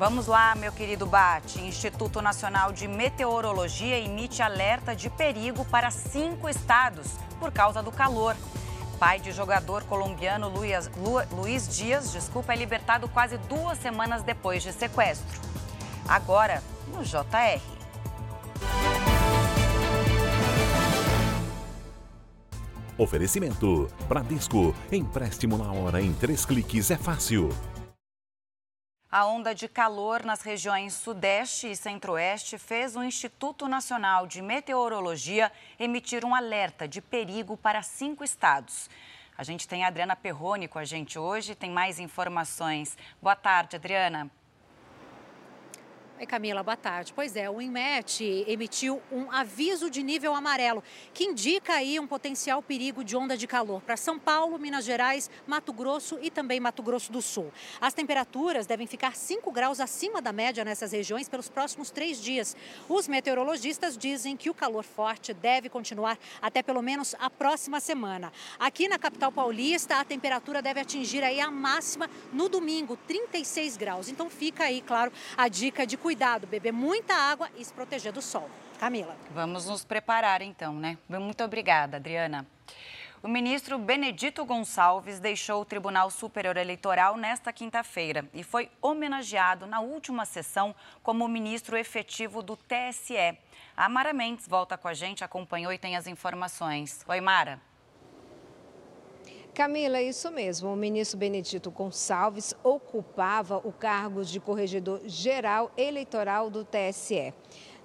Vamos lá, meu querido Bate. Instituto Nacional de Meteorologia emite alerta de perigo para cinco estados por causa do calor. Pai de jogador colombiano Luiz, Luiz Dias, desculpa, é libertado quase duas semanas depois de sequestro. Agora, no JR. Oferecimento: Bradesco. Empréstimo na hora em três cliques é fácil. A onda de calor nas regiões Sudeste e Centro-Oeste fez o Instituto Nacional de Meteorologia emitir um alerta de perigo para cinco estados. A gente tem a Adriana Perrone com a gente hoje, tem mais informações. Boa tarde, Adriana. Oi, Camila, boa tarde. Pois é, o INMET emitiu um aviso de nível amarelo, que indica aí um potencial perigo de onda de calor para São Paulo, Minas Gerais, Mato Grosso e também Mato Grosso do Sul. As temperaturas devem ficar 5 graus acima da média nessas regiões pelos próximos três dias. Os meteorologistas dizem que o calor forte deve continuar até pelo menos a próxima semana. Aqui na capital paulista, a temperatura deve atingir aí a máxima no domingo, 36 graus. Então fica aí, claro, a dica de cuidado cuidado, beber muita água e se proteger do sol. Camila. Vamos nos preparar então, né? Muito obrigada, Adriana. O ministro Benedito Gonçalves deixou o Tribunal Superior Eleitoral nesta quinta-feira e foi homenageado na última sessão como ministro efetivo do TSE. A Mara Mendes volta com a gente, acompanhou e tem as informações. Oi, Mara. Camila, é isso mesmo. O ministro Benedito Gonçalves ocupava o cargo de corregedor geral eleitoral do TSE.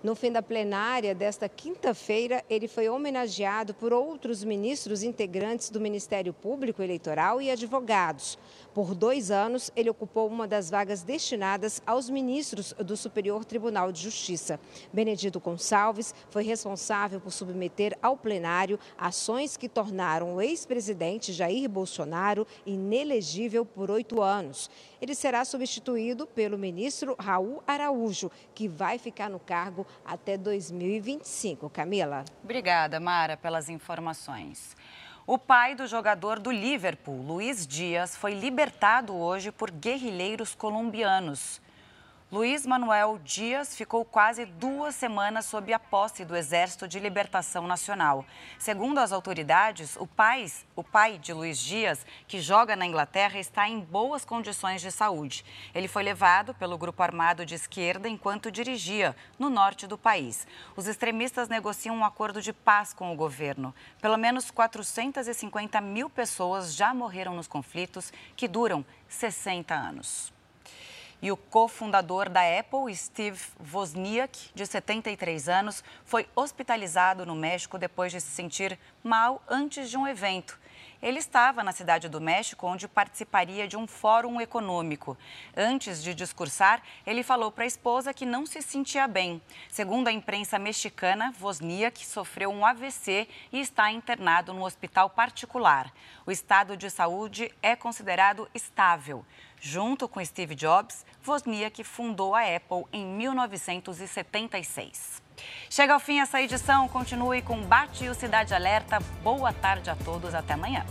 No fim da plenária desta quinta-feira, ele foi homenageado por outros ministros integrantes do Ministério Público Eleitoral e advogados. Por dois anos, ele ocupou uma das vagas destinadas aos ministros do Superior Tribunal de Justiça. Benedito Gonçalves foi responsável por submeter ao plenário ações que tornaram o ex-presidente Jair Bolsonaro inelegível por oito anos. Ele será substituído pelo ministro Raul Araújo, que vai ficar no cargo até 2025. Camila. Obrigada, Mara, pelas informações. O pai do jogador do Liverpool, Luiz Dias, foi libertado hoje por guerrilheiros colombianos. Luiz Manuel Dias ficou quase duas semanas sob a posse do Exército de Libertação Nacional. Segundo as autoridades, o pai, o pai de Luiz Dias, que joga na Inglaterra, está em boas condições de saúde. Ele foi levado pelo grupo armado de esquerda enquanto dirigia no norte do país. Os extremistas negociam um acordo de paz com o governo. Pelo menos 450 mil pessoas já morreram nos conflitos que duram 60 anos. E o cofundador da Apple, Steve Wozniak, de 73 anos, foi hospitalizado no México depois de se sentir mal antes de um evento. Ele estava na cidade do México, onde participaria de um fórum econômico. Antes de discursar, ele falou para a esposa que não se sentia bem. Segundo a imprensa mexicana, Wozniak sofreu um AVC e está internado no hospital particular. O estado de saúde é considerado estável. Junto com Steve Jobs, Wozniak fundou a Apple em 1976. Chega ao fim essa edição, continue com Bate e o Cidade Alerta. Boa tarde a todos, até amanhã.